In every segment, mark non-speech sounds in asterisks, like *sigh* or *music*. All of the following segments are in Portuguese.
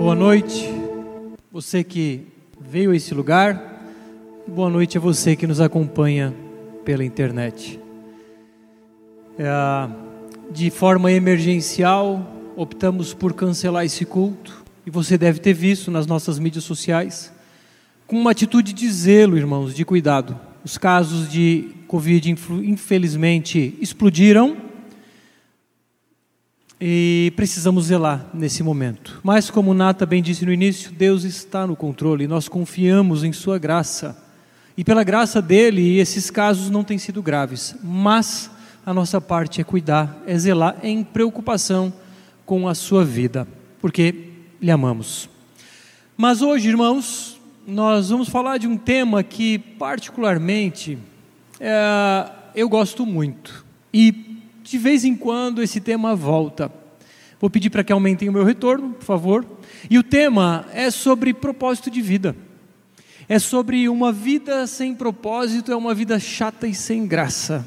Boa noite, você que veio a esse lugar. Boa noite a você que nos acompanha pela internet. É, de forma emergencial, optamos por cancelar esse culto e você deve ter visto nas nossas mídias sociais com uma atitude de zelo, irmãos, de cuidado. Os casos de Covid, infelizmente, explodiram e precisamos zelar nesse momento. Mas, como Nata bem disse no início, Deus está no controle, nós confiamos em Sua graça. E pela graça dele, esses casos não têm sido graves, mas a nossa parte é cuidar, é zelar em preocupação com a sua vida, porque lhe amamos. Mas hoje, irmãos, nós vamos falar de um tema que, particularmente, é, eu gosto muito. E de vez em quando esse tema volta. Vou pedir para que aumentem o meu retorno, por favor. E o tema é sobre propósito de vida. É sobre uma vida sem propósito, é uma vida chata e sem graça.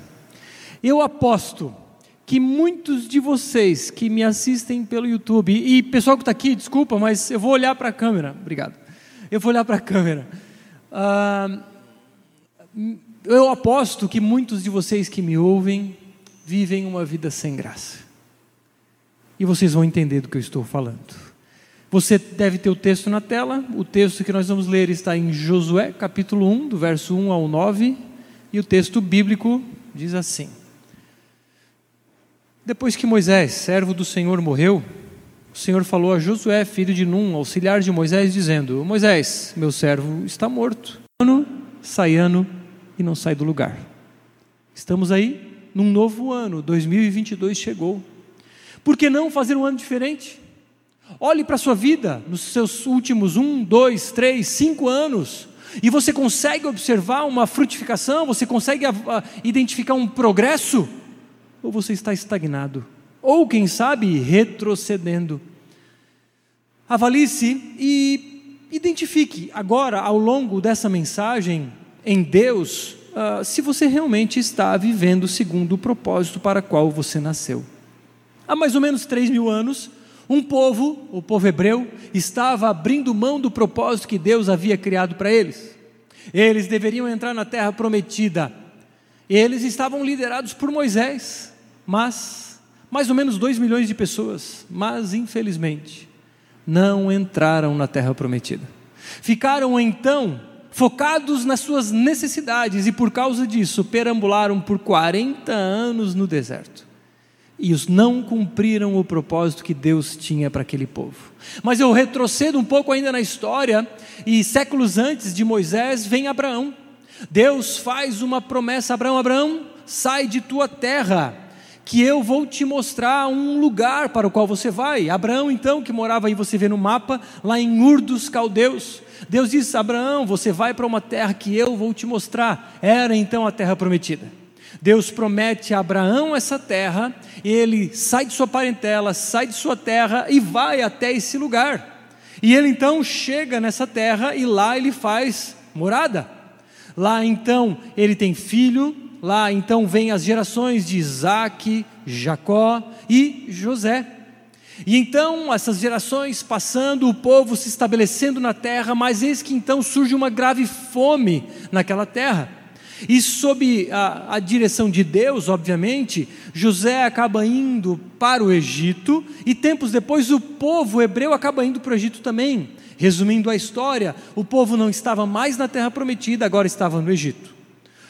Eu aposto que muitos de vocês que me assistem pelo YouTube, e pessoal que está aqui, desculpa, mas eu vou olhar para a câmera, obrigado. Eu vou olhar para a câmera. Ah, eu aposto que muitos de vocês que me ouvem vivem uma vida sem graça. E vocês vão entender do que eu estou falando. Você deve ter o texto na tela. O texto que nós vamos ler está em Josué, capítulo 1, do verso 1 ao 9. E o texto bíblico diz assim: Depois que Moisés, servo do Senhor, morreu, o Senhor falou a Josué, filho de Num, auxiliar de Moisés, dizendo: Moisés, meu servo está morto. Ano, sai ano e não sai do lugar. Estamos aí? num novo ano, 2022 chegou. Por que não fazer um ano diferente? Olhe para a sua vida nos seus últimos um, dois, três, cinco anos, e você consegue observar uma frutificação, você consegue a, a, identificar um progresso, ou você está estagnado, ou quem sabe retrocedendo. Avalie-se e identifique agora, ao longo dessa mensagem, em Deus, uh, se você realmente está vivendo segundo o propósito para qual você nasceu. Há mais ou menos três mil anos, um povo, o povo hebreu, estava abrindo mão do propósito que Deus havia criado para eles. Eles deveriam entrar na terra prometida. Eles estavam liderados por Moisés, mas mais ou menos dois milhões de pessoas, mas infelizmente não entraram na terra prometida. Ficaram então focados nas suas necessidades e por causa disso perambularam por 40 anos no deserto. E os não cumpriram o propósito que Deus tinha para aquele povo. Mas eu retrocedo um pouco ainda na história, e séculos antes de Moisés vem Abraão. Deus faz uma promessa a Abraão: Abraão, sai de tua terra, que eu vou te mostrar um lugar para o qual você vai. Abraão, então, que morava aí, você vê no mapa, lá em Ur dos Caldeus. Deus disse: Abraão, você vai para uma terra que eu vou te mostrar. Era então a terra prometida. Deus promete a Abraão essa terra, e ele sai de sua parentela, sai de sua terra e vai até esse lugar. E ele então chega nessa terra e lá ele faz morada. Lá então ele tem filho, lá então vem as gerações de Isaac, Jacó e José. E então, essas gerações passando, o povo se estabelecendo na terra, mas eis que então surge uma grave fome naquela terra. E sob a, a, direção de Deus, obviamente, José acaba indo para o Egito, e tempos depois o povo hebreu acaba indo para o Egito também. Resumindo a história, o povo não estava mais na terra prometida, agora estava no Egito.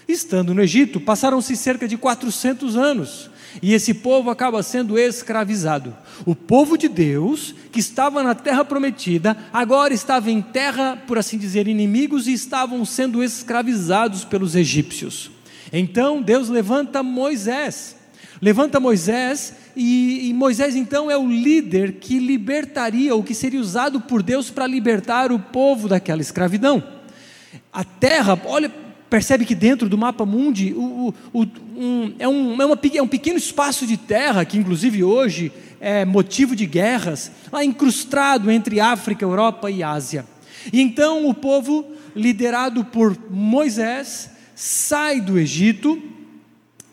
Estando no Egito, passaram-se cerca de 400 anos e esse povo acaba sendo escravizado. O povo de Deus, que estava na terra prometida, agora estava em terra, por assim dizer, inimigos e estavam sendo escravizados pelos egípcios. Então Deus levanta Moisés. Levanta Moisés e, e Moisés então é o líder que libertaria, ou que seria usado por Deus para libertar o povo daquela escravidão. A terra, olha, percebe que dentro do mapa mundi o, o, um, é, um, é, uma, é um pequeno espaço de terra, que inclusive hoje é motivo de guerras, lá incrustado entre África, Europa e Ásia. E então o povo, liderado por Moisés, sai do Egito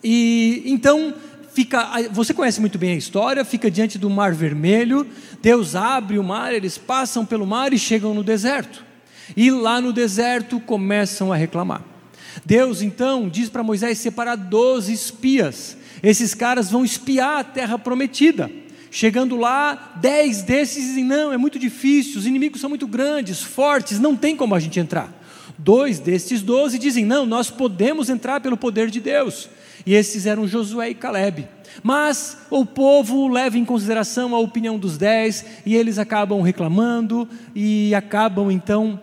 e então fica, você conhece muito bem a história, fica diante do Mar Vermelho, Deus abre o mar, eles passam pelo mar e chegam no deserto. E lá no deserto começam a reclamar. Deus então diz para Moisés separar 12 espias. Esses caras vão espiar a terra prometida. Chegando lá, dez desses dizem: não, é muito difícil, os inimigos são muito grandes, fortes, não tem como a gente entrar. Dois destes doze dizem: não, nós podemos entrar pelo poder de Deus. E esses eram Josué e Caleb. Mas o povo leva em consideração a opinião dos dez e eles acabam reclamando e acabam então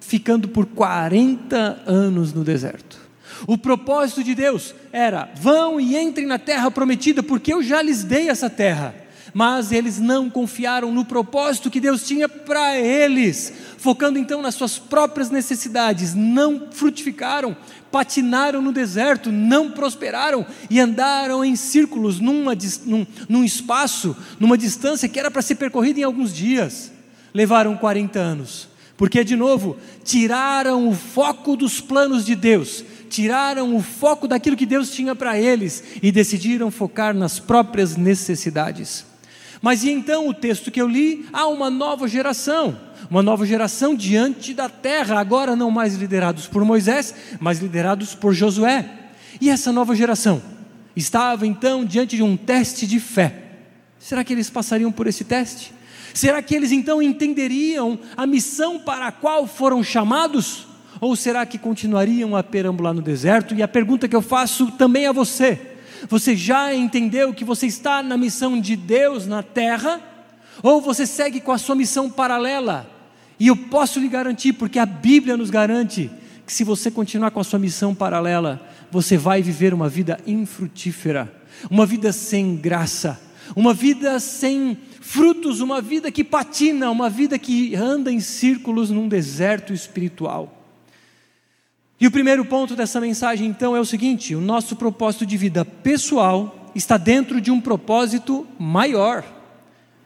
ficando por 40 anos no deserto. O propósito de Deus era: vão e entrem na terra prometida, porque eu já lhes dei essa terra mas eles não confiaram no propósito que Deus tinha para eles, focando então nas suas próprias necessidades, não frutificaram, patinaram no deserto, não prosperaram e andaram em círculos numa, num, num espaço, numa distância que era para ser percorrida em alguns dias. Levaram 40 anos, porque de novo tiraram o foco dos planos de Deus, tiraram o foco daquilo que Deus tinha para eles e decidiram focar nas próprias necessidades. Mas e então o texto que eu li? Há uma nova geração, uma nova geração diante da terra, agora não mais liderados por Moisés, mas liderados por Josué. E essa nova geração estava então diante de um teste de fé. Será que eles passariam por esse teste? Será que eles então entenderiam a missão para a qual foram chamados? Ou será que continuariam a perambular no deserto? E a pergunta que eu faço também a você: você já entendeu que você está na missão de Deus na terra? Ou você segue com a sua missão paralela? E eu posso lhe garantir, porque a Bíblia nos garante, que se você continuar com a sua missão paralela, você vai viver uma vida infrutífera, uma vida sem graça, uma vida sem frutos, uma vida que patina, uma vida que anda em círculos num deserto espiritual. E o primeiro ponto dessa mensagem, então, é o seguinte: o nosso propósito de vida pessoal está dentro de um propósito maior.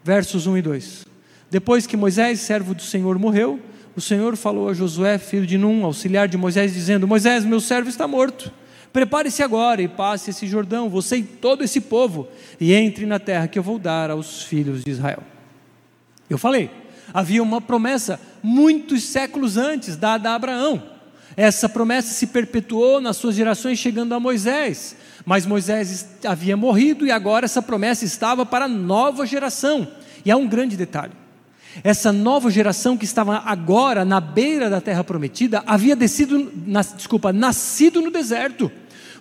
Versos 1 e 2. Depois que Moisés, servo do Senhor, morreu, o Senhor falou a Josué, filho de Num, auxiliar de Moisés, dizendo: Moisés, meu servo está morto. Prepare-se agora e passe esse Jordão, você e todo esse povo, e entre na terra que eu vou dar aos filhos de Israel. Eu falei, havia uma promessa muitos séculos antes dada a Abraão essa promessa se perpetuou nas suas gerações, chegando a Moisés. Mas Moisés havia morrido e agora essa promessa estava para a nova geração. E há um grande detalhe: essa nova geração que estava agora na beira da terra prometida havia descido, desculpa, nascido no deserto.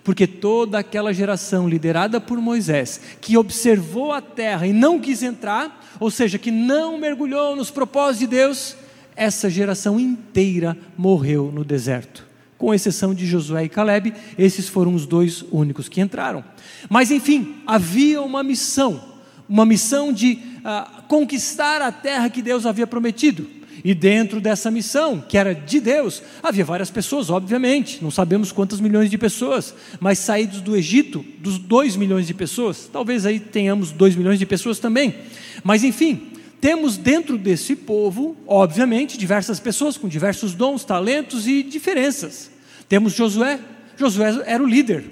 Porque toda aquela geração liderada por Moisés, que observou a terra e não quis entrar, ou seja, que não mergulhou nos propósitos de Deus, essa geração inteira morreu no deserto. Com exceção de Josué e Caleb, esses foram os dois únicos que entraram. Mas enfim, havia uma missão, uma missão de uh, conquistar a terra que Deus havia prometido. E dentro dessa missão, que era de Deus, havia várias pessoas, obviamente, não sabemos quantas milhões de pessoas, mas saídos do Egito, dos dois milhões de pessoas, talvez aí tenhamos dois milhões de pessoas também. Mas enfim, temos dentro desse povo, obviamente, diversas pessoas com diversos dons, talentos e diferenças. Temos Josué, Josué era o líder.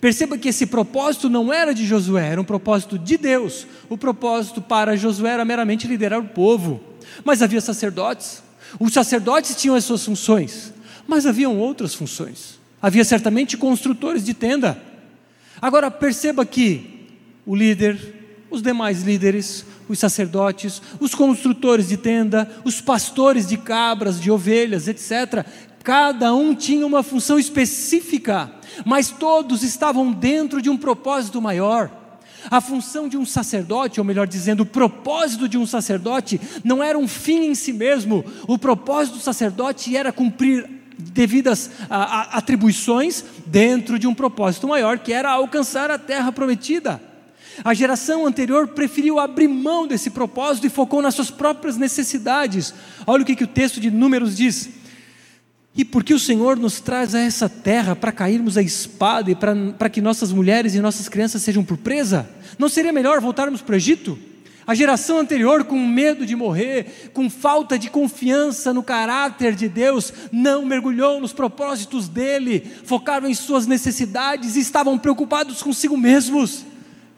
Perceba que esse propósito não era de Josué, era um propósito de Deus. O propósito para Josué era meramente liderar o povo. Mas havia sacerdotes. Os sacerdotes tinham as suas funções, mas haviam outras funções. Havia certamente construtores de tenda. Agora perceba que o líder, os demais líderes, os sacerdotes, os construtores de tenda, os pastores de cabras, de ovelhas, etc. Cada um tinha uma função específica, mas todos estavam dentro de um propósito maior. A função de um sacerdote, ou melhor dizendo, o propósito de um sacerdote, não era um fim em si mesmo, o propósito do sacerdote era cumprir devidas a, a, atribuições dentro de um propósito maior, que era alcançar a terra prometida. A geração anterior preferiu abrir mão desse propósito e focou nas suas próprias necessidades. Olha o que, que o texto de Números diz. E porque o Senhor nos traz a essa terra para cairmos a espada e para que nossas mulheres e nossas crianças sejam por presa? Não seria melhor voltarmos para o Egito? A geração anterior, com medo de morrer, com falta de confiança no caráter de Deus, não mergulhou nos propósitos dele, focaram em suas necessidades e estavam preocupados consigo mesmos.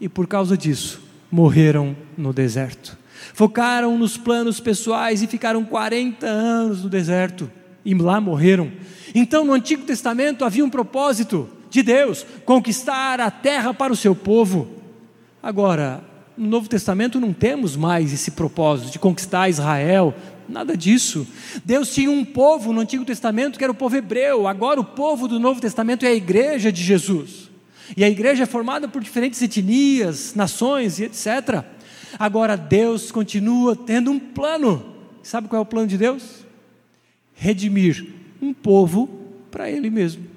e por causa disso morreram no deserto. Focaram nos planos pessoais e ficaram 40 anos no deserto e lá morreram. Então, no Antigo Testamento havia um propósito de Deus: conquistar a terra para o seu povo. Agora, no Novo Testamento não temos mais esse propósito de conquistar Israel, nada disso. Deus tinha um povo no Antigo Testamento que era o povo hebreu, agora o povo do Novo Testamento é a igreja de Jesus. E a igreja é formada por diferentes etnias, nações e etc. Agora Deus continua tendo um plano. Sabe qual é o plano de Deus? Redimir um povo para Ele mesmo.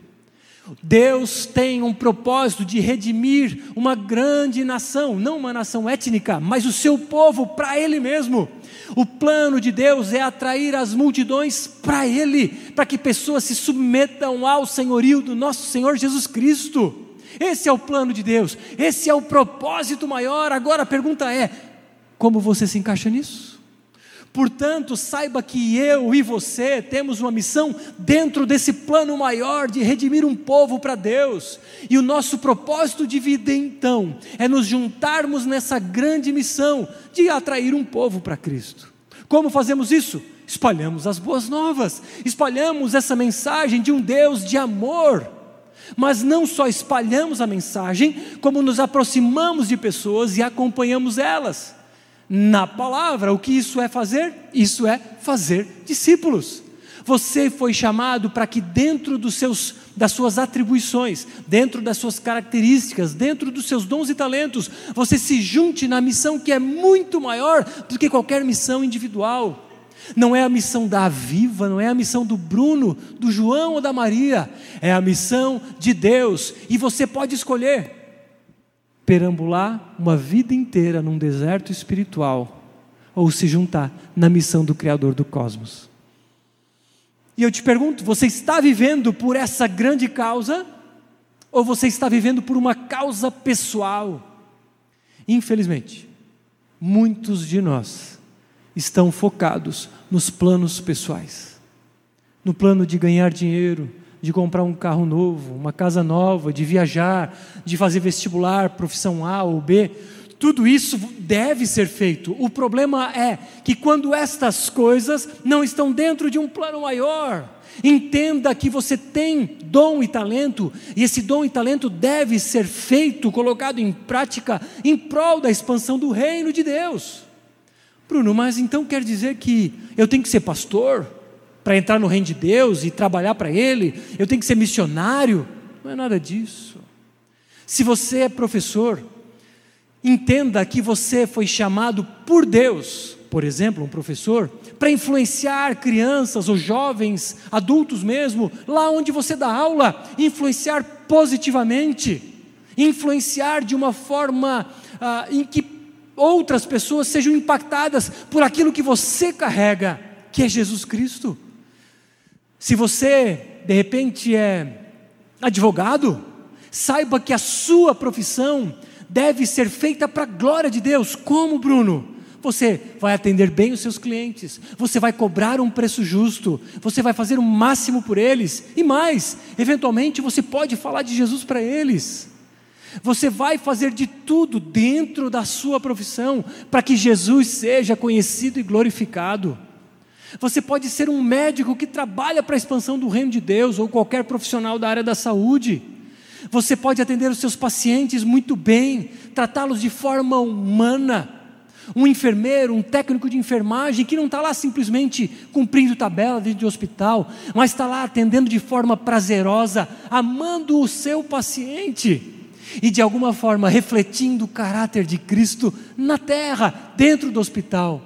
Deus tem um propósito de redimir uma grande nação, não uma nação étnica, mas o seu povo para Ele mesmo. O plano de Deus é atrair as multidões para Ele, para que pessoas se submetam ao senhorio do nosso Senhor Jesus Cristo. Esse é o plano de Deus, esse é o propósito maior. Agora a pergunta é: como você se encaixa nisso? Portanto, saiba que eu e você temos uma missão dentro desse plano maior de redimir um povo para Deus. E o nosso propósito de vida, então, é nos juntarmos nessa grande missão de atrair um povo para Cristo. Como fazemos isso? Espalhamos as boas novas, espalhamos essa mensagem de um Deus de amor mas não só espalhamos a mensagem, como nos aproximamos de pessoas e acompanhamos elas. Na palavra, o que isso é fazer? Isso é fazer discípulos. Você foi chamado para que dentro dos seus, das suas atribuições, dentro das suas características, dentro dos seus dons e talentos, você se junte na missão que é muito maior do que qualquer missão individual. Não é a missão da Viva, não é a missão do Bruno, do João ou da Maria, é a missão de Deus, e você pode escolher perambular uma vida inteira num deserto espiritual ou se juntar na missão do Criador do cosmos. E eu te pergunto: você está vivendo por essa grande causa ou você está vivendo por uma causa pessoal? Infelizmente, muitos de nós estão focados nos planos pessoais. No plano de ganhar dinheiro, de comprar um carro novo, uma casa nova, de viajar, de fazer vestibular, profissão A ou B. Tudo isso deve ser feito. O problema é que quando estas coisas não estão dentro de um plano maior, entenda que você tem dom e talento, e esse dom e talento deve ser feito, colocado em prática em prol da expansão do reino de Deus. Bruno, mas então quer dizer que eu tenho que ser pastor para entrar no reino de Deus e trabalhar para Ele? Eu tenho que ser missionário? Não é nada disso. Se você é professor, entenda que você foi chamado por Deus, por exemplo, um professor, para influenciar crianças ou jovens, adultos mesmo, lá onde você dá aula, influenciar positivamente, influenciar de uma forma ah, em que outras pessoas sejam impactadas por aquilo que você carrega, que é Jesus Cristo. Se você, de repente, é advogado, saiba que a sua profissão deve ser feita para a glória de Deus. Como, Bruno? Você vai atender bem os seus clientes, você vai cobrar um preço justo, você vai fazer o máximo por eles, e mais, eventualmente você pode falar de Jesus para eles. Você vai fazer de tudo dentro da sua profissão para que Jesus seja conhecido e glorificado. Você pode ser um médico que trabalha para a expansão do reino de Deus ou qualquer profissional da área da saúde. Você pode atender os seus pacientes muito bem, tratá-los de forma humana. Um enfermeiro, um técnico de enfermagem que não está lá simplesmente cumprindo tabela dentro de hospital, mas está lá atendendo de forma prazerosa, amando o seu paciente e de alguma forma refletindo o caráter de Cristo na terra, dentro do hospital.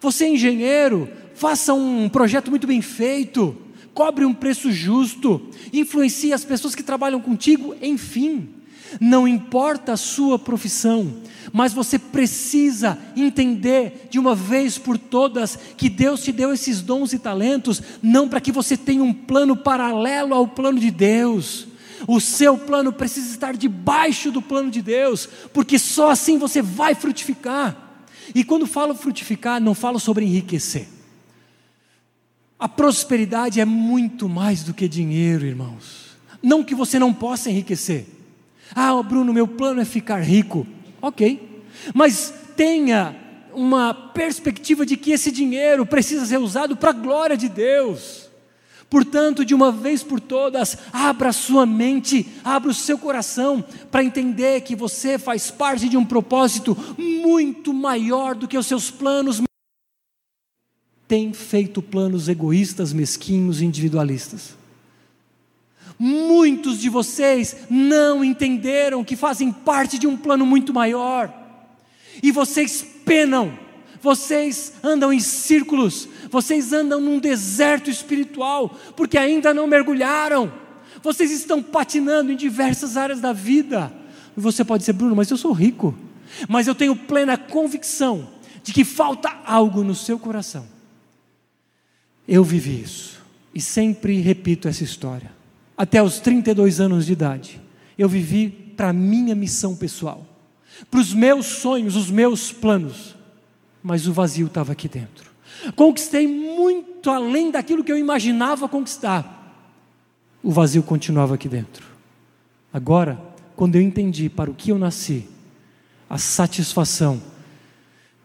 Você é engenheiro, faça um projeto muito bem feito, cobre um preço justo, influencie as pessoas que trabalham contigo, enfim. Não importa a sua profissão, mas você precisa entender de uma vez por todas que Deus te deu esses dons e talentos, não para que você tenha um plano paralelo ao plano de Deus, o seu plano precisa estar debaixo do plano de Deus, porque só assim você vai frutificar. E quando falo frutificar, não falo sobre enriquecer. A prosperidade é muito mais do que dinheiro, irmãos. Não que você não possa enriquecer, Ah, Bruno, meu plano é ficar rico. Ok, mas tenha uma perspectiva de que esse dinheiro precisa ser usado para a glória de Deus. Portanto, de uma vez por todas, abra sua mente, abra o seu coração para entender que você faz parte de um propósito muito maior do que os seus planos. Tem feito planos egoístas, mesquinhos, individualistas. Muitos de vocês não entenderam que fazem parte de um plano muito maior, e vocês penam vocês andam em círculos, vocês andam num deserto espiritual, porque ainda não mergulharam, vocês estão patinando em diversas áreas da vida. E você pode dizer, Bruno, mas eu sou rico, mas eu tenho plena convicção de que falta algo no seu coração. Eu vivi isso e sempre repito essa história. Até os 32 anos de idade, eu vivi para a minha missão pessoal, para os meus sonhos, os meus planos mas o vazio estava aqui dentro. Conquistei muito além daquilo que eu imaginava conquistar. O vazio continuava aqui dentro. Agora, quando eu entendi para o que eu nasci, a satisfação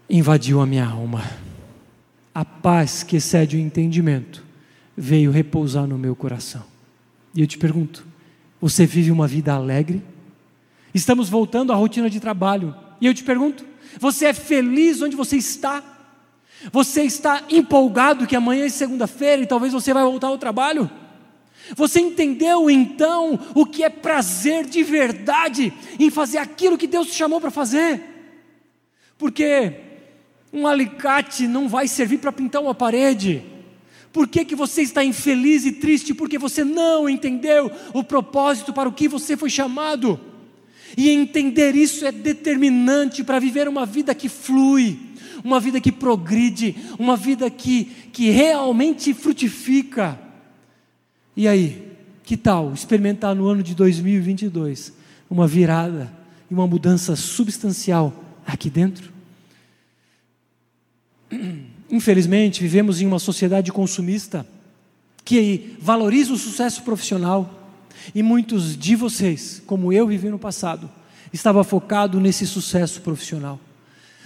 invadiu a minha alma. A paz que excede o entendimento veio repousar no meu coração. E eu te pergunto: você vive uma vida alegre? Estamos voltando à rotina de trabalho. E eu te pergunto: você é feliz onde você está? Você está empolgado que amanhã é segunda-feira e talvez você vai voltar ao trabalho? Você entendeu então o que é prazer de verdade em fazer aquilo que Deus te chamou para fazer? Porque um alicate não vai servir para pintar uma parede. Por que, que você está infeliz e triste? Porque você não entendeu o propósito para o que você foi chamado. E entender isso é determinante para viver uma vida que flui, uma vida que progride, uma vida que, que realmente frutifica. E aí, que tal experimentar no ano de 2022 uma virada e uma mudança substancial aqui dentro? *clears throat* Infelizmente, vivemos em uma sociedade consumista que valoriza o sucesso profissional, e muitos de vocês, como eu vivi no passado, estava focado nesse sucesso profissional,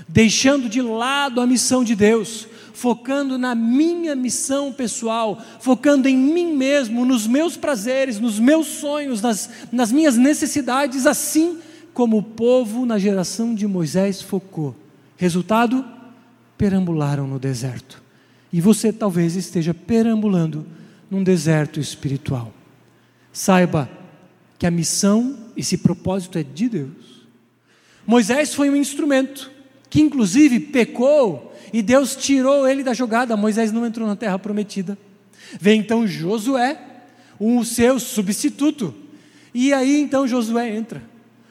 deixando de lado a missão de Deus, focando na minha missão pessoal, focando em mim mesmo, nos meus prazeres, nos meus sonhos, nas, nas minhas necessidades, assim como o povo na geração de Moisés focou. Resultado? Perambularam no deserto. E você talvez esteja perambulando num deserto espiritual. Saiba que a missão, esse propósito é de Deus. Moisés foi um instrumento que, inclusive, pecou e Deus tirou ele da jogada. Moisés não entrou na terra prometida. Vem então Josué, o seu substituto. E aí então Josué entra.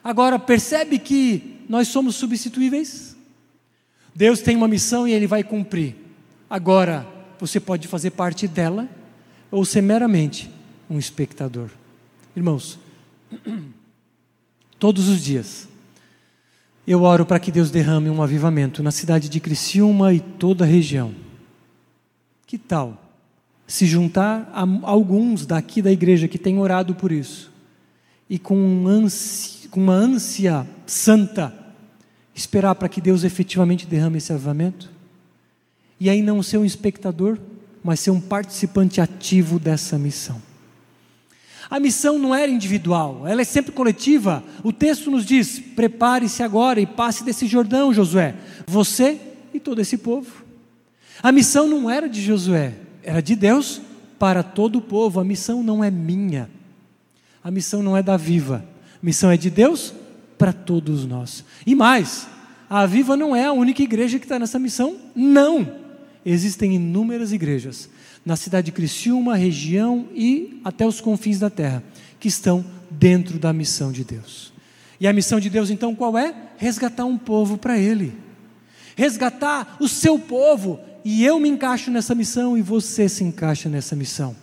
Agora, percebe que nós somos substituíveis? Deus tem uma missão e ele vai cumprir. Agora, você pode fazer parte dela ou ser meramente um espectador. Irmãos, *clears throat* todos os dias eu oro para que Deus derrame um avivamento na cidade de Criciúma e toda a região. Que tal se juntar a alguns daqui da igreja que têm orado por isso e com, um ânsia, com uma ânsia santa esperar para que Deus efetivamente derrame esse avivamento? E aí não ser um espectador, mas ser um participante ativo dessa missão. A missão não era individual, ela é sempre coletiva. O texto nos diz: prepare-se agora e passe desse Jordão, Josué, você e todo esse povo. A missão não era de Josué, era de Deus para todo o povo. A missão não é minha, a missão não é da Viva, a missão é de Deus para todos nós. E mais, a Viva não é a única igreja que está nessa missão, não. Existem inúmeras igrejas na cidade de Criciúma, região e até os confins da terra, que estão dentro da missão de Deus. E a missão de Deus então qual é? Resgatar um povo para Ele, resgatar o seu povo, e eu me encaixo nessa missão e você se encaixa nessa missão.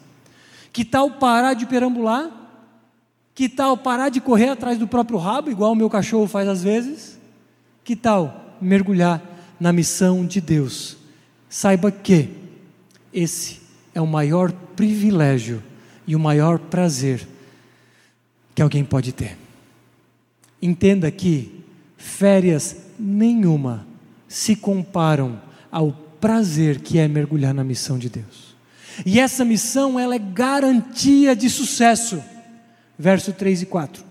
Que tal parar de perambular? Que tal parar de correr atrás do próprio rabo, igual o meu cachorro faz às vezes? Que tal mergulhar na missão de Deus? Saiba que esse é o maior privilégio e o maior prazer que alguém pode ter. Entenda que férias nenhuma se comparam ao prazer que é mergulhar na missão de Deus. E essa missão, ela é garantia de sucesso. Verso 3 e 4.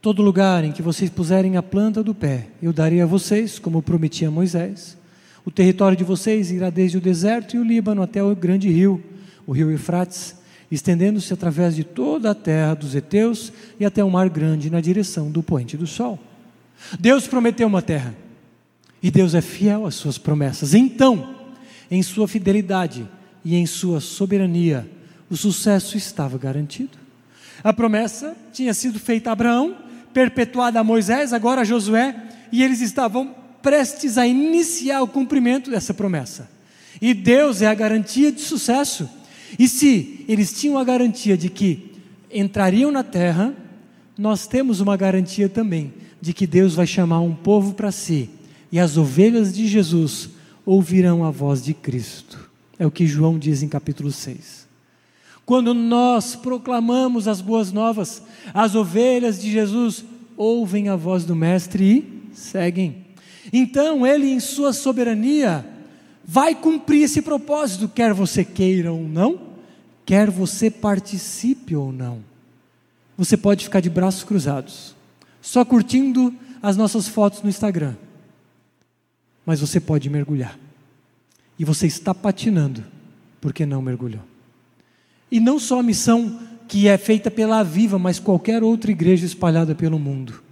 Todo lugar em que vocês puserem a planta do pé, eu darei a vocês, como prometi a Moisés. O território de vocês irá desde o deserto e o Líbano até o grande rio, o rio Eufrates, estendendo-se através de toda a terra dos heteus e até o mar grande na direção do poente do sol. Deus prometeu uma terra. E Deus é fiel às suas promessas. Então, em sua fidelidade e em sua soberania, o sucesso estava garantido. A promessa tinha sido feita a Abraão, perpetuada a Moisés, agora a Josué, e eles estavam prestes a iniciar o cumprimento dessa promessa. E Deus é a garantia de sucesso. E se eles tinham a garantia de que entrariam na terra, nós temos uma garantia também de que Deus vai chamar um povo para si e as ovelhas de Jesus ouvirão a voz de Cristo. É o que João diz em capítulo 6. Quando nós proclamamos as boas novas, as ovelhas de Jesus ouvem a voz do Mestre e seguem. Então, Ele, em Sua soberania, vai cumprir esse propósito, quer você queira ou não, quer você participe ou não. Você pode ficar de braços cruzados, só curtindo as nossas fotos no Instagram mas você pode mergulhar. E você está patinando porque não mergulhou. E não só a missão que é feita pela Aviva, mas qualquer outra igreja espalhada pelo mundo.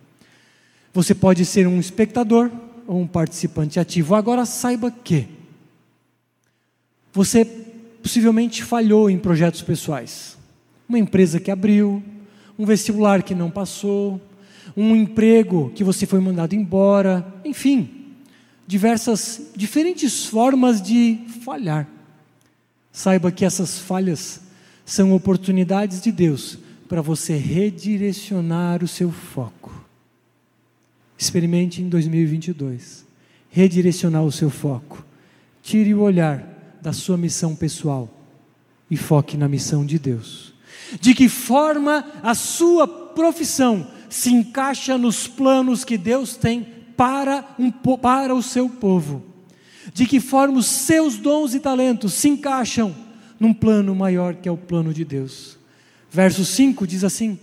Você pode ser um espectador ou um participante ativo. Agora saiba que você possivelmente falhou em projetos pessoais. Uma empresa que abriu, um vestibular que não passou, um emprego que você foi mandado embora, enfim diversas, diferentes formas de falhar. Saiba que essas falhas são oportunidades de Deus para você redirecionar o seu foco. Experimente em 2022 redirecionar o seu foco. Tire o olhar da sua missão pessoal e foque na missão de Deus. De que forma a sua profissão se encaixa nos planos que Deus tem para, um, para o seu povo. De que forma os seus dons e talentos se encaixam num plano maior que é o plano de Deus. Verso 5 diz assim: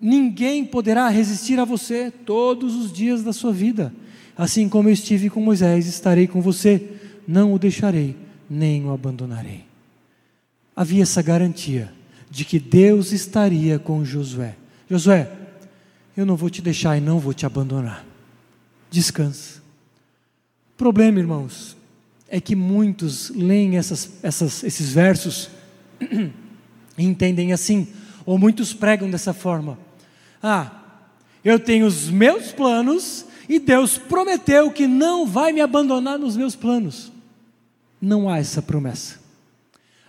Ninguém poderá resistir a você todos os dias da sua vida. Assim como eu estive com Moisés, estarei com você, não o deixarei, nem o abandonarei. Havia essa garantia de que Deus estaria com Josué. Josué, eu não vou te deixar e não vou te abandonar. Descansa. Problema, irmãos, é que muitos leem essas, essas, esses versos e entendem assim, ou muitos pregam dessa forma: Ah, eu tenho os meus planos e Deus prometeu que não vai me abandonar nos meus planos. Não há essa promessa.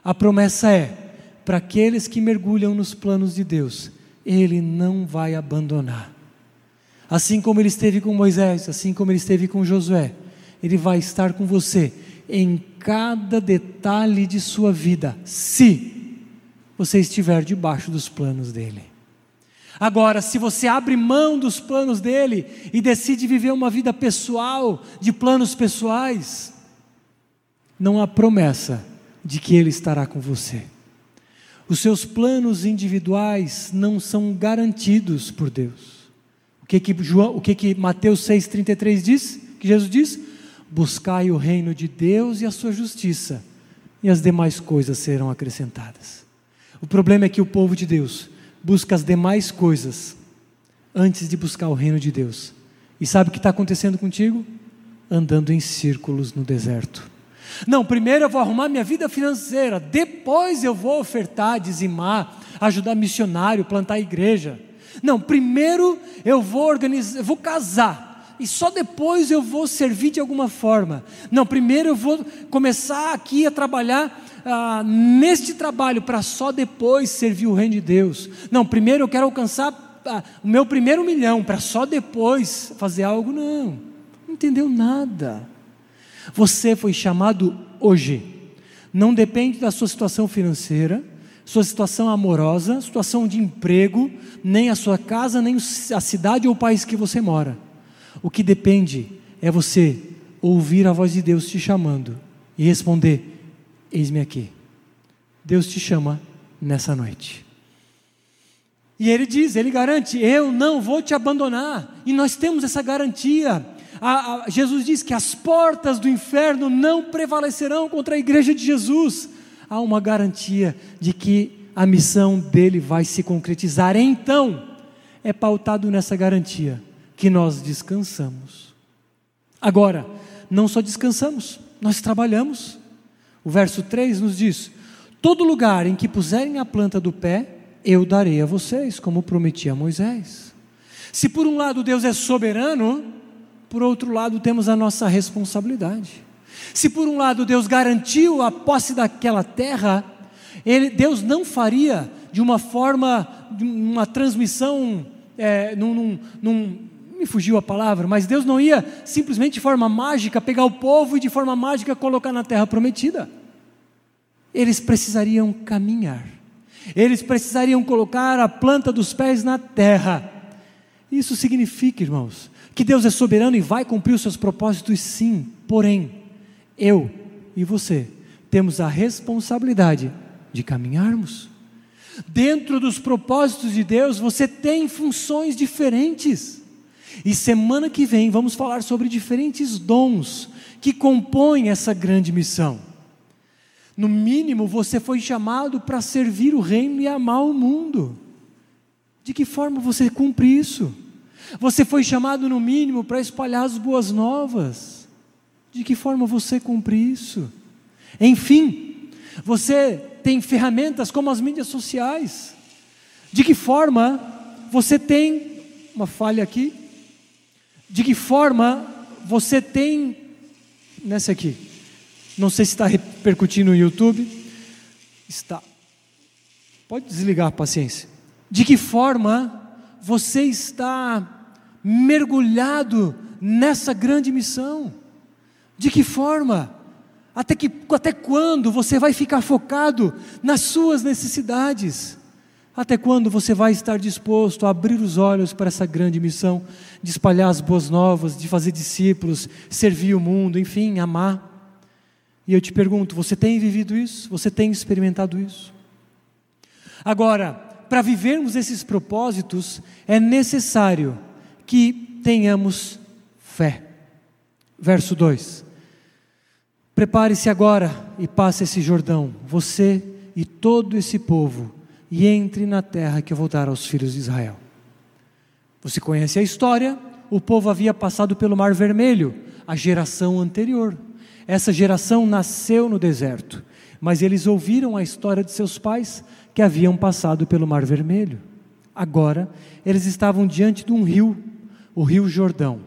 A promessa é para aqueles que mergulham nos planos de Deus ele não vai abandonar. Assim como ele esteve com Moisés, assim como ele esteve com Josué, ele vai estar com você em cada detalhe de sua vida, se você estiver debaixo dos planos dele. Agora, se você abre mão dos planos dele e decide viver uma vida pessoal, de planos pessoais, não há promessa de que ele estará com você. Os seus planos individuais não são garantidos por Deus. O que que, João, o que, que Mateus 6,33 diz? Que Jesus diz? Buscai o reino de Deus e a sua justiça, e as demais coisas serão acrescentadas. O problema é que o povo de Deus busca as demais coisas antes de buscar o reino de Deus. E sabe o que está acontecendo contigo? Andando em círculos no deserto. Não, primeiro eu vou arrumar minha vida financeira, depois eu vou ofertar, dizimar, ajudar missionário, plantar igreja. Não, primeiro eu vou organizar, vou casar, e só depois eu vou servir de alguma forma. Não, primeiro eu vou começar aqui a trabalhar ah, neste trabalho para só depois servir o reino de Deus. Não, primeiro eu quero alcançar ah, o meu primeiro milhão para só depois fazer algo. Não, não entendeu nada. Você foi chamado hoje. Não depende da sua situação financeira, sua situação amorosa, situação de emprego, nem a sua casa, nem a cidade ou o país que você mora. O que depende é você ouvir a voz de Deus te chamando e responder: Eis-me aqui. Deus te chama nessa noite. E ele diz, ele garante: Eu não vou te abandonar. E nós temos essa garantia. A, a, Jesus diz que as portas do inferno não prevalecerão contra a igreja de Jesus há uma garantia de que a missão dele vai se concretizar. Então, é pautado nessa garantia que nós descansamos. Agora, não só descansamos, nós trabalhamos. O verso 3 nos diz: Todo lugar em que puserem a planta do pé, eu darei a vocês, como prometi a Moisés. Se por um lado Deus é soberano, por outro lado temos a nossa responsabilidade. Se por um lado Deus garantiu a posse daquela terra, ele, Deus não faria de uma forma, de uma transmissão, é, num, num, num, me fugiu a palavra, mas Deus não ia simplesmente de forma mágica pegar o povo e de forma mágica colocar na terra prometida. Eles precisariam caminhar, eles precisariam colocar a planta dos pés na terra. Isso significa, irmãos, que Deus é soberano e vai cumprir os seus propósitos, sim, porém, eu e você temos a responsabilidade de caminharmos. Dentro dos propósitos de Deus, você tem funções diferentes. E semana que vem vamos falar sobre diferentes dons que compõem essa grande missão. No mínimo, você foi chamado para servir o reino e amar o mundo. De que forma você cumpre isso? Você foi chamado, no mínimo, para espalhar as boas novas. De que forma você cumpre isso? Enfim, você tem ferramentas como as mídias sociais. De que forma você tem uma falha aqui? De que forma você tem nessa aqui? Não sei se está repercutindo no YouTube. Está. Pode desligar paciência. De que forma você está mergulhado nessa grande missão? De que forma? Até, que, até quando você vai ficar focado nas suas necessidades? Até quando você vai estar disposto a abrir os olhos para essa grande missão de espalhar as boas novas, de fazer discípulos, servir o mundo, enfim, amar? E eu te pergunto: você tem vivido isso? Você tem experimentado isso? Agora, para vivermos esses propósitos, é necessário que tenhamos fé. Verso 2: Prepare-se agora e passe esse Jordão, você e todo esse povo, e entre na terra que eu vou dar aos filhos de Israel. Você conhece a história? O povo havia passado pelo Mar Vermelho, a geração anterior. Essa geração nasceu no deserto, mas eles ouviram a história de seus pais que haviam passado pelo Mar Vermelho. Agora, eles estavam diante de um rio, o Rio Jordão,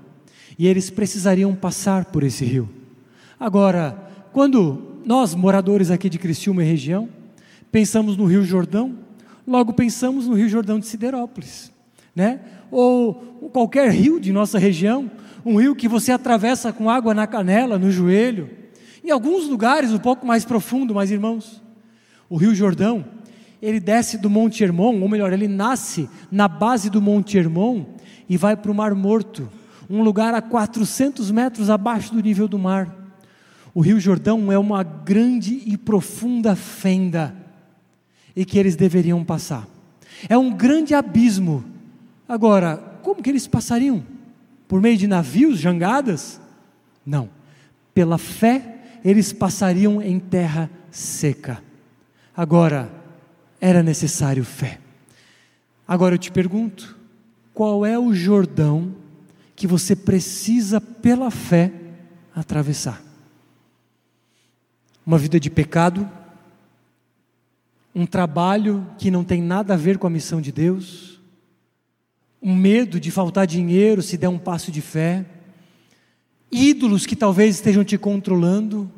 e eles precisariam passar por esse rio. Agora, quando nós, moradores aqui de Criciúma e região, pensamos no Rio Jordão, logo pensamos no Rio Jordão de Siderópolis, né? Ou qualquer rio de nossa região, um rio que você atravessa com água na canela, no joelho. Em alguns lugares um pouco mais profundo, mas irmãos, o Rio Jordão, ele desce do Monte Hermon, ou melhor, ele nasce na base do Monte Hermon e vai para o Mar Morto, um lugar a 400 metros abaixo do nível do mar. O Rio Jordão é uma grande e profunda fenda e que eles deveriam passar. É um grande abismo. Agora, como que eles passariam? Por meio de navios, jangadas? Não. Pela fé, eles passariam em terra seca. Agora, era necessário fé. Agora eu te pergunto: qual é o Jordão que você precisa, pela fé, atravessar? uma vida de pecado, um trabalho que não tem nada a ver com a missão de Deus, um medo de faltar dinheiro se der um passo de fé, ídolos que talvez estejam te controlando,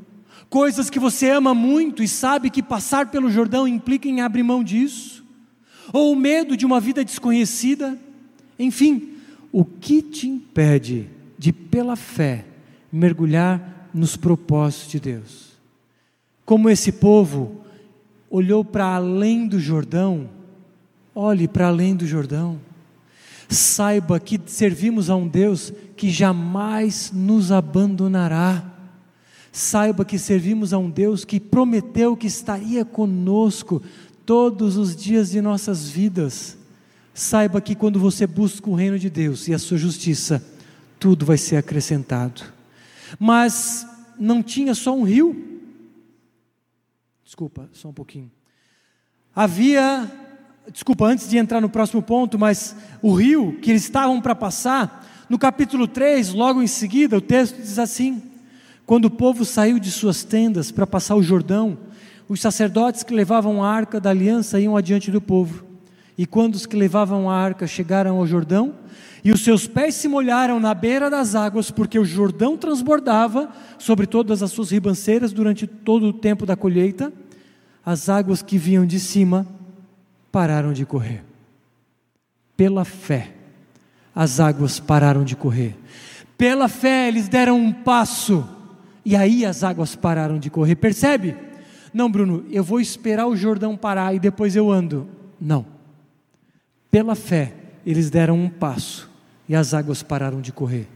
coisas que você ama muito e sabe que passar pelo Jordão implica em abrir mão disso, ou o medo de uma vida desconhecida, enfim, o que te impede de, pela fé, mergulhar nos propósitos de Deus? como esse povo olhou para além do Jordão, olhe para além do Jordão. Saiba que servimos a um Deus que jamais nos abandonará. Saiba que servimos a um Deus que prometeu que estaria conosco todos os dias de nossas vidas. Saiba que quando você busca o reino de Deus e a sua justiça, tudo vai ser acrescentado. Mas não tinha só um rio. Desculpa, só um pouquinho. Havia, desculpa, antes de entrar no próximo ponto, mas o rio que eles estavam para passar, no capítulo 3, logo em seguida, o texto diz assim: Quando o povo saiu de suas tendas para passar o Jordão, os sacerdotes que levavam a arca da aliança iam adiante do povo. E quando os que levavam a arca chegaram ao Jordão, e os seus pés se molharam na beira das águas, porque o Jordão transbordava sobre todas as suas ribanceiras durante todo o tempo da colheita, as águas que vinham de cima pararam de correr. Pela fé, as águas pararam de correr. Pela fé, eles deram um passo, e aí as águas pararam de correr. Percebe? Não, Bruno, eu vou esperar o Jordão parar e depois eu ando. Não. Pela fé, eles deram um passo e as águas pararam de correr.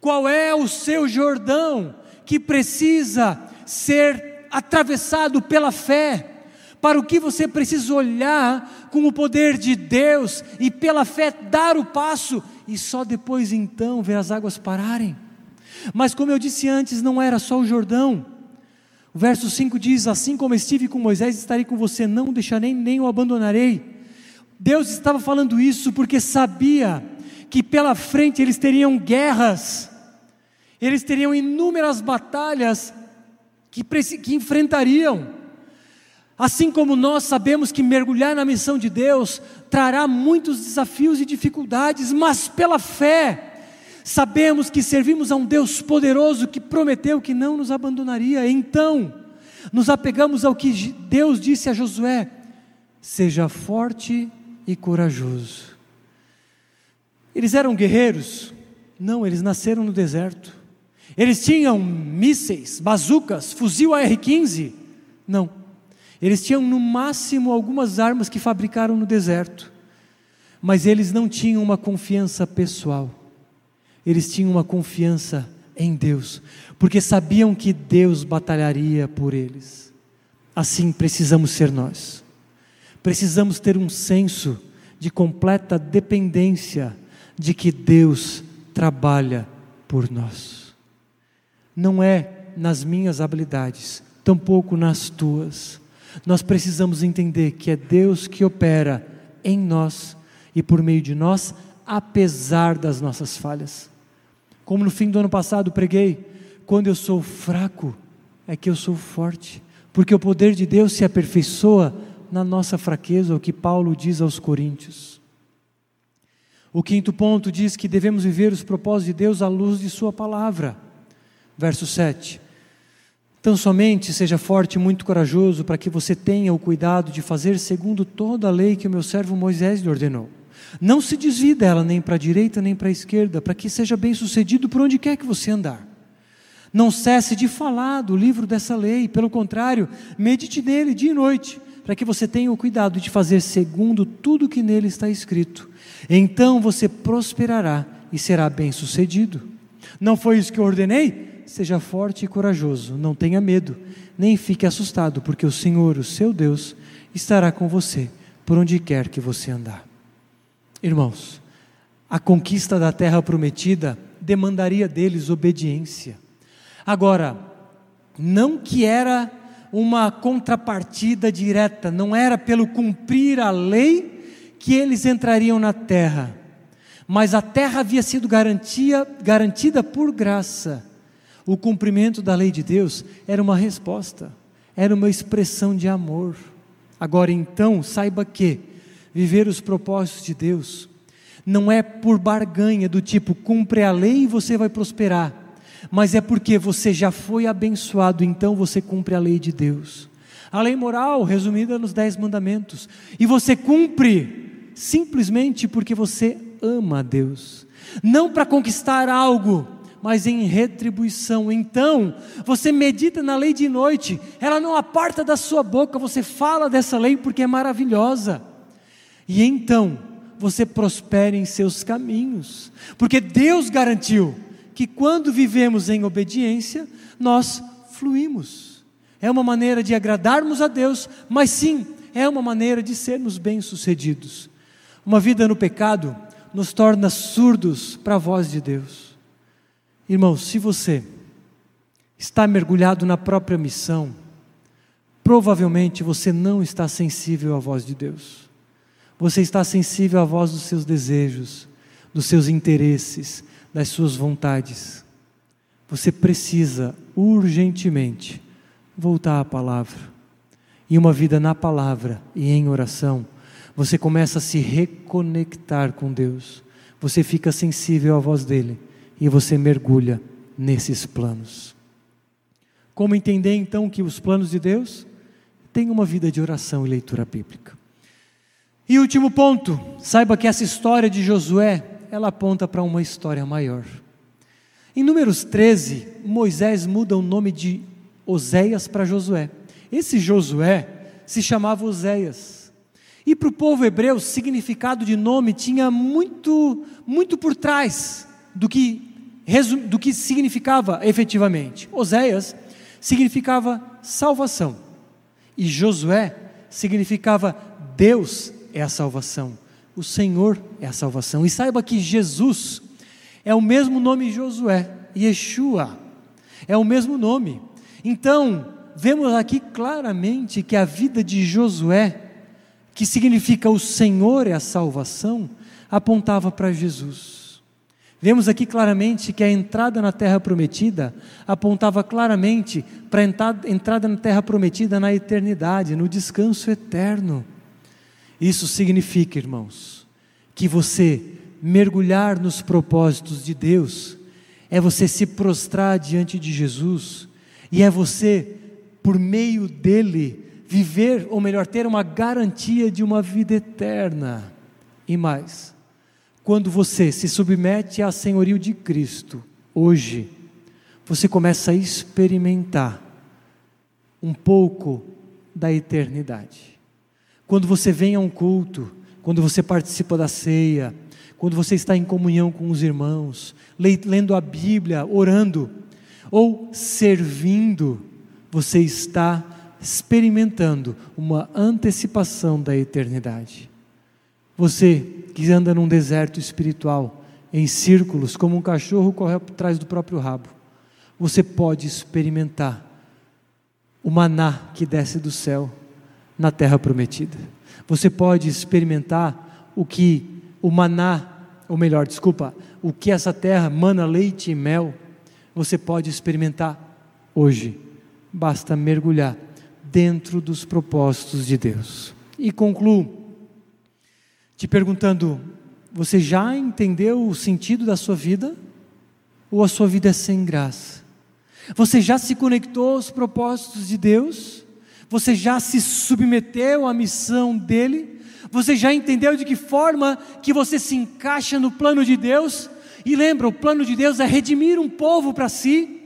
Qual é o seu Jordão que precisa ser atravessado pela fé? Para o que você precisa olhar com o poder de Deus e pela fé dar o passo e só depois então ver as águas pararem. Mas como eu disse antes, não era só o Jordão. O verso 5 diz: Assim como estive com Moisés, estarei com você, não o deixarei nem o abandonarei. Deus estava falando isso porque sabia que pela frente eles teriam guerras, eles teriam inúmeras batalhas que, que enfrentariam. Assim como nós sabemos que mergulhar na missão de Deus trará muitos desafios e dificuldades, mas pela fé, sabemos que servimos a um Deus poderoso que prometeu que não nos abandonaria. Então, nos apegamos ao que Deus disse a Josué: seja forte e corajoso. Eles eram guerreiros? Não, eles nasceram no deserto. Eles tinham mísseis, bazucas, fuzil AR-15? Não. Eles tinham no máximo algumas armas que fabricaram no deserto. Mas eles não tinham uma confiança pessoal. Eles tinham uma confiança em Deus, porque sabiam que Deus batalharia por eles. Assim precisamos ser nós. Precisamos ter um senso de completa dependência de que Deus trabalha por nós. Não é nas minhas habilidades, tampouco nas tuas. Nós precisamos entender que é Deus que opera em nós e por meio de nós, apesar das nossas falhas. Como no fim do ano passado preguei, quando eu sou fraco, é que eu sou forte, porque o poder de Deus se aperfeiçoa na nossa fraqueza, o que Paulo diz aos Coríntios. O quinto ponto diz que devemos viver os propósitos de Deus à luz de Sua palavra. Verso 7. Então, somente seja forte e muito corajoso, para que você tenha o cuidado de fazer segundo toda a lei que o meu servo Moisés lhe ordenou. Não se desvie dela nem para a direita nem para a esquerda, para que seja bem sucedido por onde quer que você andar. Não cesse de falar do livro dessa lei, pelo contrário, medite nele dia e noite, para que você tenha o cuidado de fazer segundo tudo que nele está escrito. Então você prosperará e será bem-sucedido. Não foi isso que eu ordenei? Seja forte e corajoso, não tenha medo, nem fique assustado, porque o Senhor, o seu Deus, estará com você por onde quer que você andar. Irmãos, a conquista da terra prometida demandaria deles obediência. Agora, não que era uma contrapartida direta, não era pelo cumprir a lei que eles entrariam na terra, mas a terra havia sido garantia, garantida por graça. O cumprimento da lei de Deus era uma resposta, era uma expressão de amor. Agora então, saiba que viver os propósitos de Deus não é por barganha do tipo cumpre a lei e você vai prosperar mas é porque você já foi abençoado, então você cumpre a lei de Deus. A lei moral, resumida nos Dez Mandamentos. E você cumpre simplesmente porque você ama a Deus. Não para conquistar algo, mas em retribuição. Então, você medita na lei de noite, ela não aparta da sua boca, você fala dessa lei porque é maravilhosa. E então, você prospera em seus caminhos, porque Deus garantiu que quando vivemos em obediência, nós fluímos. É uma maneira de agradarmos a Deus, mas sim, é uma maneira de sermos bem-sucedidos. Uma vida no pecado nos torna surdos para a voz de Deus. Irmãos, se você está mergulhado na própria missão, provavelmente você não está sensível à voz de Deus. Você está sensível à voz dos seus desejos, dos seus interesses, das suas vontades. Você precisa urgentemente voltar à palavra. E uma vida na palavra e em oração, você começa a se reconectar com Deus. Você fica sensível à voz dele e você mergulha nesses planos. Como entender então que os planos de Deus têm uma vida de oração e leitura bíblica? E último ponto, saiba que essa história de Josué, ela aponta para uma história maior. Em Números 13, Moisés muda o nome de Oséias para Josué. Esse Josué se chamava Oséias. E para o povo hebreu, o significado de nome tinha muito, muito por trás do que, do que significava efetivamente. Oséias significava salvação. E Josué significava Deus é a salvação. O Senhor é a salvação. E saiba que Jesus é o mesmo nome Josué, Yeshua. É o mesmo nome. Então, vemos aqui claramente que a vida de Josué, que significa o Senhor é a salvação, apontava para Jesus. Vemos aqui claramente que a entrada na terra prometida apontava claramente para a entrada na terra prometida na eternidade, no descanso eterno. Isso significa, irmãos, que você mergulhar nos propósitos de Deus é você se prostrar diante de Jesus e é você, por meio dele, viver, ou melhor, ter uma garantia de uma vida eterna. E mais, quando você se submete ao senhorio de Cristo, hoje, você começa a experimentar um pouco da eternidade. Quando você vem a um culto, quando você participa da ceia, quando você está em comunhão com os irmãos, lendo a Bíblia, orando, ou servindo, você está experimentando uma antecipação da eternidade. Você que anda num deserto espiritual, em círculos, como um cachorro corre atrás do próprio rabo, você pode experimentar o maná que desce do céu na terra prometida. Você pode experimentar o que o maná, ou melhor, desculpa, o que essa terra mana leite e mel, você pode experimentar hoje. Basta mergulhar dentro dos propósitos de Deus. E concluo te perguntando: você já entendeu o sentido da sua vida? Ou a sua vida é sem graça? Você já se conectou aos propósitos de Deus? Você já se submeteu à missão dele? Você já entendeu de que forma que você se encaixa no plano de Deus? E lembra, o plano de Deus é redimir um povo para si.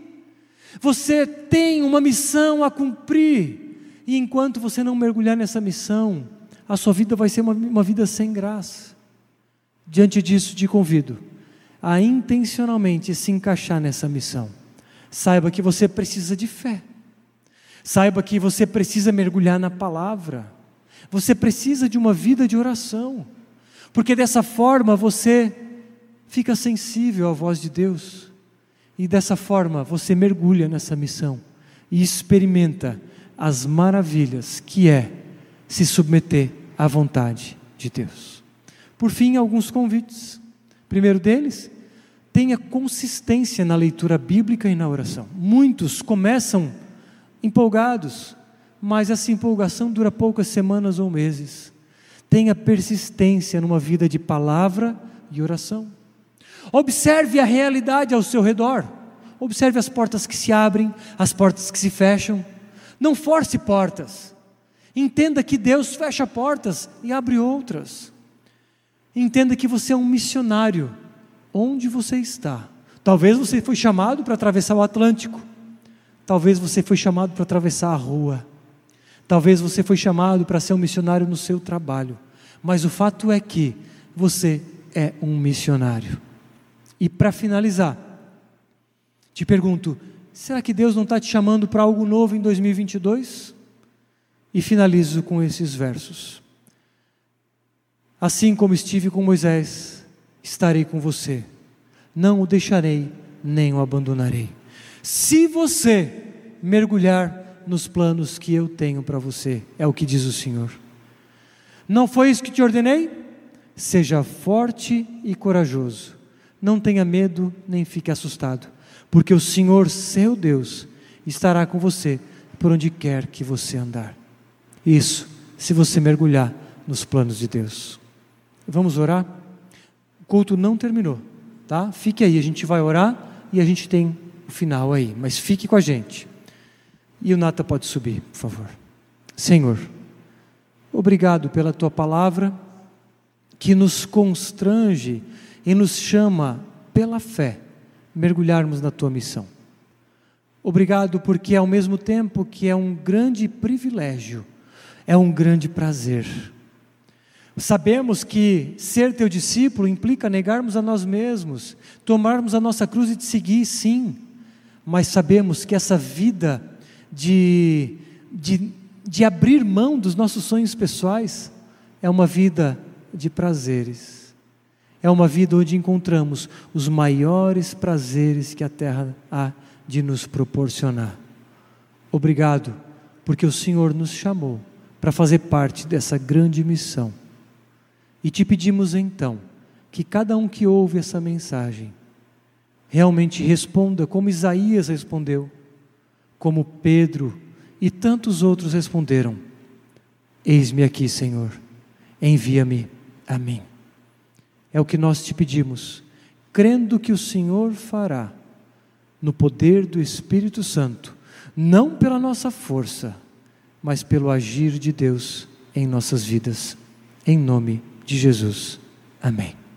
Você tem uma missão a cumprir. E enquanto você não mergulhar nessa missão, a sua vida vai ser uma, uma vida sem graça. Diante disso, te convido a intencionalmente se encaixar nessa missão. Saiba que você precisa de fé. Saiba que você precisa mergulhar na palavra. Você precisa de uma vida de oração. Porque dessa forma você fica sensível à voz de Deus. E dessa forma você mergulha nessa missão e experimenta as maravilhas que é se submeter à vontade de Deus. Por fim, alguns convites. Primeiro deles, tenha consistência na leitura bíblica e na oração. Muitos começam empolgados, mas essa empolgação dura poucas semanas ou meses. Tenha persistência numa vida de palavra e oração. Observe a realidade ao seu redor. Observe as portas que se abrem, as portas que se fecham. Não force portas. Entenda que Deus fecha portas e abre outras. Entenda que você é um missionário onde você está, Talvez você foi chamado para atravessar o Atlântico. Talvez você foi chamado para atravessar a rua. Talvez você foi chamado para ser um missionário no seu trabalho. Mas o fato é que você é um missionário. E para finalizar, te pergunto: será que Deus não está te chamando para algo novo em 2022? E finalizo com esses versos. Assim como estive com Moisés, estarei com você. Não o deixarei, nem o abandonarei. Se você mergulhar nos planos que eu tenho para você, é o que diz o Senhor. Não foi isso que te ordenei? Seja forte e corajoso. Não tenha medo, nem fique assustado, porque o Senhor, seu Deus, estará com você por onde quer que você andar. Isso, se você mergulhar nos planos de Deus. Vamos orar? O culto não terminou, tá? Fique aí, a gente vai orar e a gente tem final aí, mas fique com a gente. E o Nata pode subir, por favor. Senhor, obrigado pela tua palavra que nos constrange e nos chama pela fé mergulharmos na tua missão. Obrigado porque ao mesmo tempo que é um grande privilégio, é um grande prazer Sabemos que ser teu discípulo implica negarmos a nós mesmos, tomarmos a nossa cruz e te seguir, sim, mas sabemos que essa vida de, de, de abrir mão dos nossos sonhos pessoais é uma vida de prazeres, é uma vida onde encontramos os maiores prazeres que a terra há de nos proporcionar. Obrigado, porque o Senhor nos chamou para fazer parte dessa grande missão e te pedimos então que cada um que ouve essa mensagem realmente responda como Isaías respondeu, como Pedro e tantos outros responderam: Eis-me aqui, Senhor, envia-me a mim. É o que nós te pedimos, crendo que o Senhor fará no poder do Espírito Santo, não pela nossa força, mas pelo agir de Deus em nossas vidas. Em nome de Jesus. Amém.